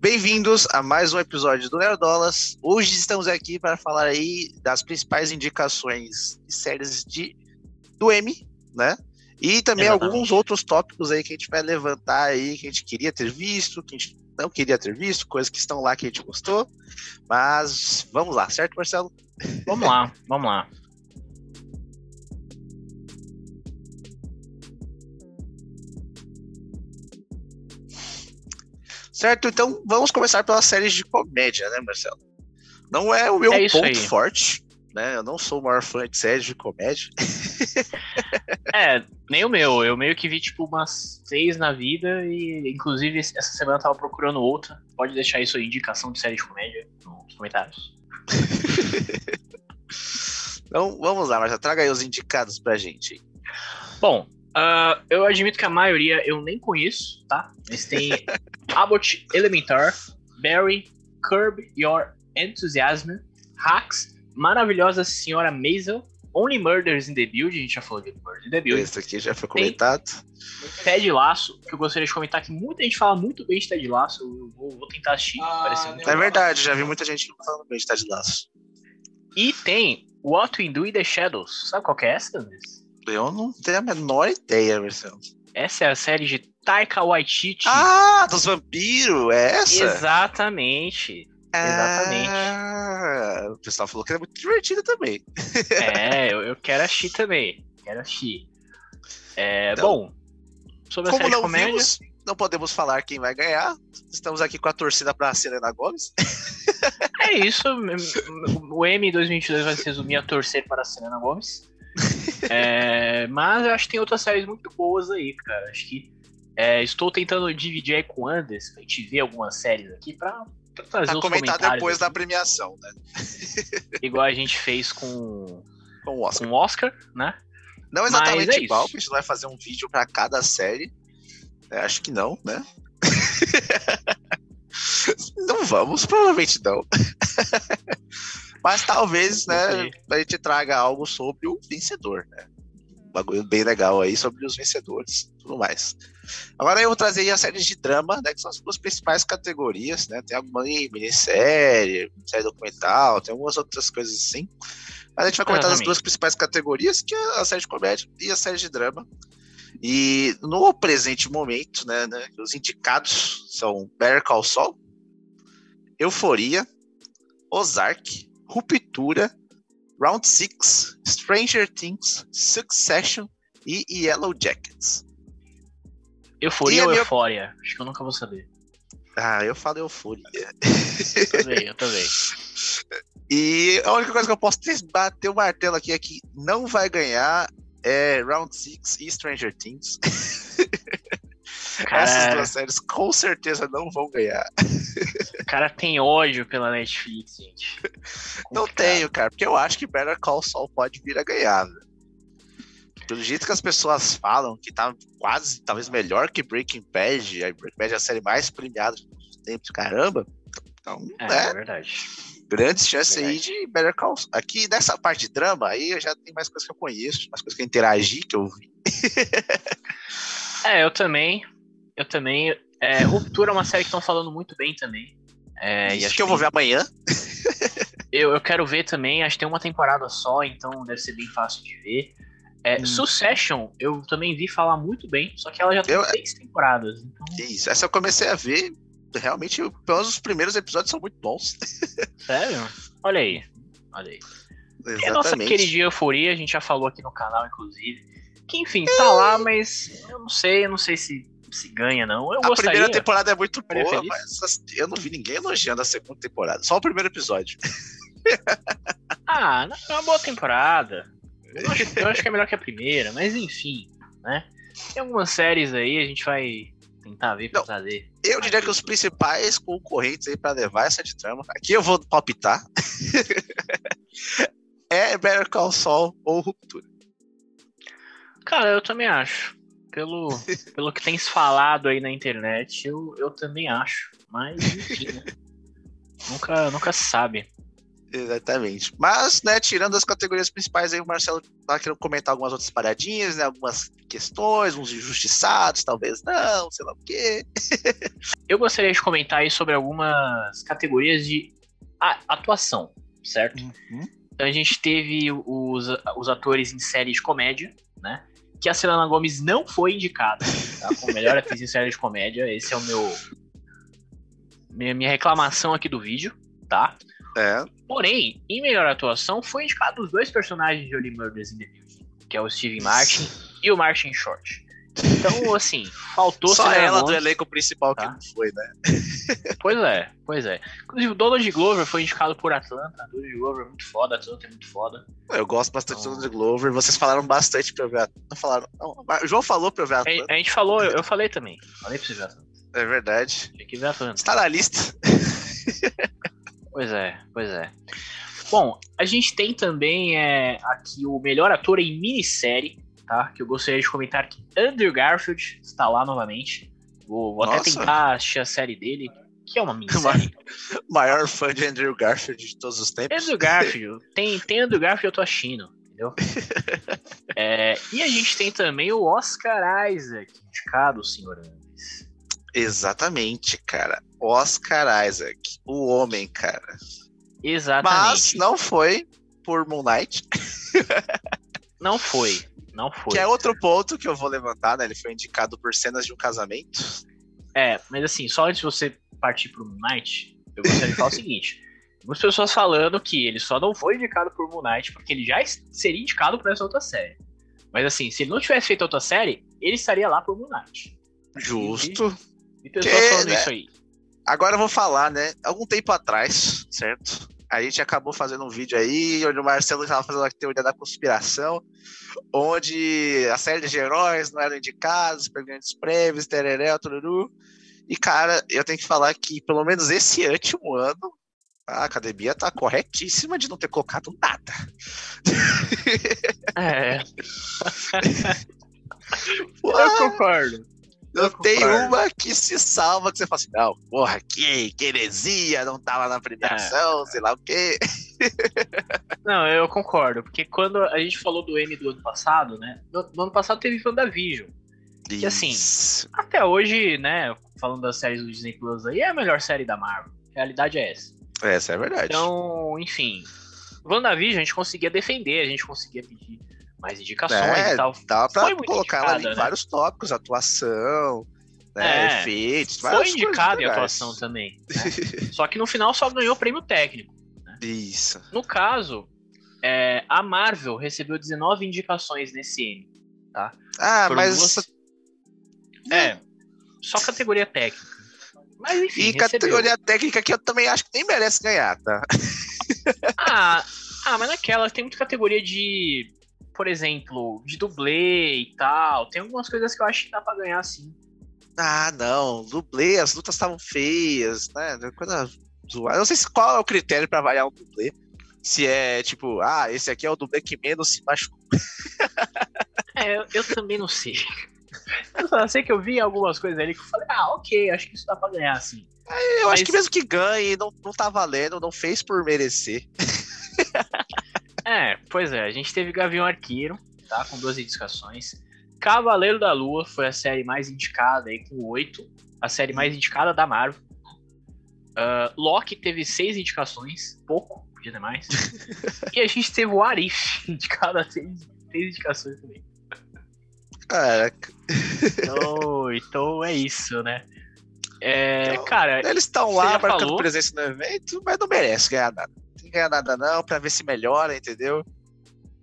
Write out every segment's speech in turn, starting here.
Bem-vindos a mais um episódio do Nerdolas. Hoje estamos aqui para falar aí das principais indicações de séries de do M, né? E também Exatamente. alguns outros tópicos aí que a gente vai levantar aí que a gente queria ter visto, que a gente não queria ter visto, coisas que estão lá que a gente gostou. Mas vamos lá, certo, Marcelo? Vamos lá, vamos lá. Certo, então vamos começar pelas séries de comédia, né, Marcelo? Não é o meu É ponto aí. forte, né? Eu não sou o maior fã de séries de comédia. É, nem o meu. Eu meio que vi, tipo, umas seis na vida e, inclusive, essa semana eu tava procurando outra. Pode deixar isso aí, indicação de série de comédia, nos comentários. Então vamos lá, Marcelo, traga aí os indicados pra gente. Bom, ah, eu admito que a maioria eu nem conheço, tá? Mas tem Abbott Elementar, Barry, Curb Your Enthusiasm, Hacks, Maravilhosa Senhora Maisel, Only Murders in the Build, a gente já falou de Murders in the Build, Esse aqui já foi comentado. Ted Laço, que eu gostaria de comentar que muita gente fala muito bem de Ted Laço, eu vou, vou tentar assistir, Ah, parece muito não. É verdade, já vi muita gente falando bem de Ted Laço. E tem What We Do in the Shadows, sabe qual que é essa, Luiz? Eu não tenho a menor ideia, Marcelo. Essa é a série de Taika Waititi. Ah, dos vampiros, é essa? Exatamente. exatamente. Ah, o pessoal falou que era muito divertida também. É, eu, eu quero assistir também. Quero assistir. É, Então, bom, sobre a Como série de não comédia. vimos, não podemos falar quem vai ganhar. Estamos aqui com a torcida pra Selena Gomes. É isso. O M 2022 vai se resumir a torcer para a Selena Gomes. É, mas eu acho que tem outras séries muito boas aí, cara. Acho que é, estou tentando dividir aí com o Anders pra gente ver algumas séries aqui pra, pra trazer Pra os comentar depois da aqui, premiação, né? Igual a gente fez com, Com o Oscar. com o Oscar, né? Não Mas exatamente é igual, porque a gente vai fazer um vídeo pra cada série. É, acho que não, né? não vamos, provavelmente não. Mas talvez, né, a gente traga algo sobre o vencedor, né? Um bagulho bem legal aí sobre os vencedores e tudo mais. Agora eu vou trazer aí as séries de drama, né? Que são as duas principais categorias, né? Tem alguma minissérie, série documental, tem algumas outras coisas assim. Mas a gente vai comentar as Exatamente. duas principais categorias, que é a série de comédia e a série de drama. E no presente momento, né, né, os indicados são Better Call Saul, Euforia, Ozark, Ruptura, Round 6, Stranger Things, Succession e Yellow Jackets. Euforia ou minha- Eufória? Acho que eu nunca vou saber. Ah, eu falo Euforia. Eu também, eu também. E a única coisa que eu posso ter- bater o martelo aqui é que não vai ganhar é Round 6 e Stranger Things. Essas Cara, duas séries com certeza não vão ganhar. o cara tem ódio pela Netflix, gente. Não tenho, cara, porque eu acho que Better Call Saul pode vir a ganhar. velho. Pelo jeito que as pessoas falam, que tá quase, talvez melhor que Breaking Bad, aí Breaking Bad é a série mais premiada de tempos, caramba. Então, É, né, é verdade. grandes chances aí verdade. de Better Call Saul. Aqui, nessa parte de drama, aí eu já tem mais coisas que eu conheço, mais coisas que eu interagi, que eu vi. É, eu também. Eu também. É, Ruptura é uma série que estão falando muito bem também. É, Isso acho que eu vou ver amanhã. Eu, eu quero ver também, acho que tem uma temporada só, então deve ser bem fácil de ver. É, Hum. Succession, eu também vi falar muito bem, só que ela já tem Eu- seis temporadas. Então, Isso, essa eu comecei a ver. Realmente, pelo menos os primeiros episódios são muito bons. sério? Olha aí. Olha aí. E a nossa Exatamente. queridinha Euforia, a gente já falou aqui no canal, inclusive. Que enfim, tá lá, mas eu não sei, eu não sei se, se ganha, não. Eu A gostaria. primeira temporada é muito boa, mas as- eu não vi ninguém elogiando a segunda temporada. Só o primeiro episódio. Ah, não, é uma boa temporada. Eu acho, eu acho que é melhor que a primeira, mas enfim, né? Tem algumas séries aí, a gente vai tentar ver pra Não. trazer. Eu diria que os principais concorrentes aí pra levar essa de trama, aqui eu vou palpitar, é Better Call Saul ou Ruptura. Cara, eu também acho. Pelo, pelo que tem se falado aí na internet, eu, eu também acho. Mas, enfim, né? nunca, nunca se sabe. Exatamente. Mas, né, tirando as categorias principais, aí o Marcelo tá querendo comentar algumas outras paradinhas, né? Algumas questões, uns injustiçados, talvez não, sei lá o quê. Eu gostaria de comentar aí sobre algumas categorias de atuação, certo? Uhum. Então a gente teve os, os atores em série de comédia, né? Que a Selena Gomes não foi indicada tá? como melhor atriz em série de comédia. Esse é o meu. Minha, minha reclamação aqui do vídeo, tá? É. Porém, em melhor atuação, foi indicado os dois personagens de Only Murders in the Building, que é o Steve Martin e o Martin Short. Então, assim, faltou Só ela do elenco principal tá? que não foi, né? Pois é, pois é. Inclusive, o Donald Glover foi indicado por Atlanta. Donald Glover é muito foda, Atlanta é muito foda. Eu gosto bastante então... do Donald Glover. Vocês falaram bastante pra eu ver. Não falaram. Não, o João falou pra eu ver Atlanta. A, a gente falou, eu, eu, falei também. Falei pra você ver Atlanta. É verdade. Tem que ver Atlanta. Está na lista. Pois é, pois é. Bom, a gente tem também é, aqui o melhor ator em minissérie, tá? Que eu gostaria de comentar que Andrew Garfield está lá novamente. Vou, vou até tentar assistir a série dele, que é uma minissérie. Maior fã de Andrew Garfield de todos os tempos. Andrew Garfield. tem, tem Andrew Garfield, eu tô assistindo, entendeu? é, e a gente tem também o Oscar Isaac, indicado, senhor Andes. Exatamente, cara. Oscar Isaac, o homem, cara. Exatamente. Mas não foi por Moon Knight. não foi, não foi. Que é outro ponto que eu vou levantar, né? Ele foi indicado por cenas de um casamento. É, mas assim, só antes de você partir pro Moon Knight, eu gostaria de falar o seguinte. Algumas pessoas falando que ele só não foi indicado por Moon Knight porque ele já seria indicado por essa outra série. Mas assim, se ele não tivesse feito outra série, ele estaria lá por Moon Knight. Justo. E, e pessoas que, falando né? isso aí. Agora eu vou falar, né? Algum tempo atrás, certo? A gente acabou fazendo um vídeo aí onde o Marcelo estava fazendo a teoria da conspiração, onde a série de heróis não eram indicados, grandes prêmios, tereré, tururu. E, cara, eu tenho que falar que, pelo menos esse último ano, a academia tá corretíssima de não ter colocado nada. É. eu concordo. Não tem uma que se salva que você fala assim, não, porra, que, que heresia, não tava na premiação, é. sei lá o quê. Não, eu concordo, porque quando a gente falou do M do ano passado, né? No, no ano passado teve WandaVision. Isso. E assim, até hoje, né, falando das séries do Disney Plus aí, é a melhor série da Marvel. A realidade é essa. Essa é a verdade. Então, enfim. WandaVision a gente conseguia defender, a gente conseguia pedir mais indicações é, e tal. Dá pra colocar ela em né? vários tópicos, atuação, né, é, efeitos. Foi indicado em atuação também. Né? só que no final só ganhou prêmio técnico. Né? Isso. No caso, é, a Marvel recebeu 19 indicações nesse M. Tá? Ah, Por mas. Duas... É, só categoria técnica. Mas enfim. E recebeu. categoria técnica que eu também acho que nem merece ganhar, tá? ah, ah, mas naquela tem muita categoria de por exemplo, de dublê e tal. Tem algumas coisas que eu acho que dá pra ganhar sim. Ah, não. Dublê, as lutas estavam feias, né? Coisa zoada. Eu não sei se qual é o critério para avaliar um dublê. Se é tipo, ah, esse aqui é o dublê que menos se machucou. é, eu, eu, também não sei. Eu só sei que eu vi algumas coisas ali que eu falei, ah, ok, acho que isso dá pra ganhar sim. É, eu Mas... acho que mesmo que ganhe, não, não tá valendo, não fez por merecer. É, pois é, a gente teve Gavião Arqueiro, tá? Com duas indicações. Cavaleiro da Lua foi a série mais indicada aí, com oito. A série mais indicada da Marvel. Uh, Loki teve seis indicações, pouco, podia ter mais. e a gente teve o Arif, indicado a seis, seis indicações também. Caraca. Então, então é isso, né? É, então, cara. Eles estão lá marcando presença no evento, mas não merece ganhar nada tem que ganhar nada não, pra ver se melhora, entendeu?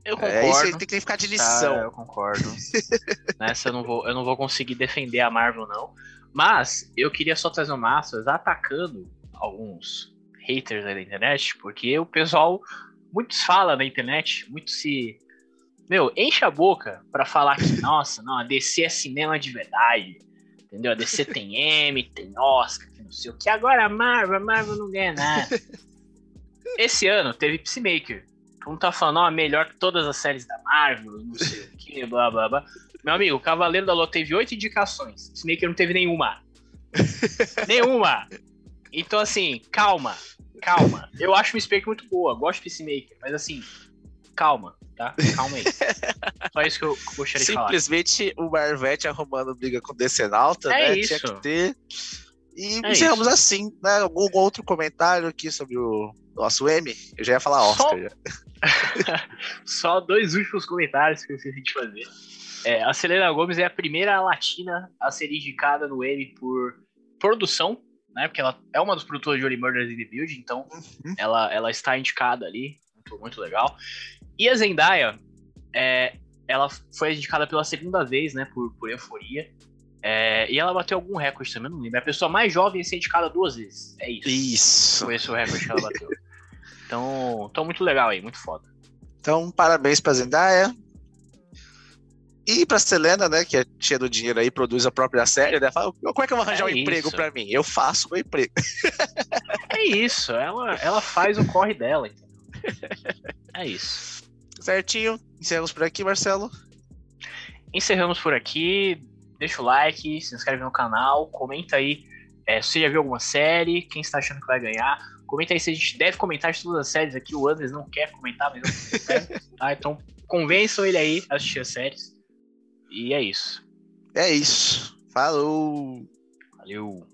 Eu concordo. É, isso tem que ficar de lição. eu concordo. Nessa eu não, vou, eu não vou conseguir defender a Marvel, não. Mas eu queria só trazer o Masters atacando alguns haters aí da internet, porque o pessoal, muitos falam na internet, muitos se. Meu, enche a boca para falar que, nossa, não, a DC é cinema de verdade. Entendeu? A DC tem M, tem Oscar, não sei o que. Agora a Marvel, a Marvel não ganha nada. Esse ano teve Peacemaker. Como tá falando, ó, melhor que todas as séries da Marvel, não sei o que, blá blá blá. Meu amigo, o Cavaleiro da Lua teve oito indicações. Peacemaker não teve nenhuma. nenhuma! Então, assim, calma. calma. Eu acho Baker muito boa, gosto de Peacemaker, mas assim, calma, tá? Calma aí. Só isso que eu gostaria de falar. Simplesmente o Marvete arrumando briga com o Decenalta, É né? isso. Tinha que ter. E É encerramos assim, né? Algum outro comentário aqui sobre o nosso M? Eu já ia falar Só- Oscar. já. Só dois últimos comentários que eu esqueci de fazer. É, a Selena Gomes é a primeira latina a ser indicada no Emmy por produção, né? Porque ela é uma das produtoras de Only Murders in the Building, então Uhum. ela, ela está indicada ali. Muito, muito legal. E a Zendaya, é, ela foi indicada pela segunda vez, né? Por, por Euforia. É, e ela bateu algum recorde também, não lembro. É a pessoa mais jovem a ser indicada duas vezes. É isso. Isso. Foi esse o recorde que ela bateu. Então, então muito legal aí, muito foda. Então, parabéns pra Zendaya. E pra Selena, né? Que é cheia do dinheiro aí, produz a própria série, né? Fala, como é que eu vou arranjar É um emprego isso. pra mim? Eu faço meu emprego. É isso, ela, ela faz o corre dela, entendeu? É isso. Certinho? Encerramos por aqui, Marcelo. Encerramos por aqui. Deixa o like, se inscreve no canal, comenta aí é, se você já viu alguma série, quem está achando que vai ganhar. Comenta aí se a gente deve comentar de todas as séries aqui. O Andres não quer comentar, mas eu quero, tá? Então convençam ele aí a assistir as séries. E é isso. É isso. Falou! Valeu.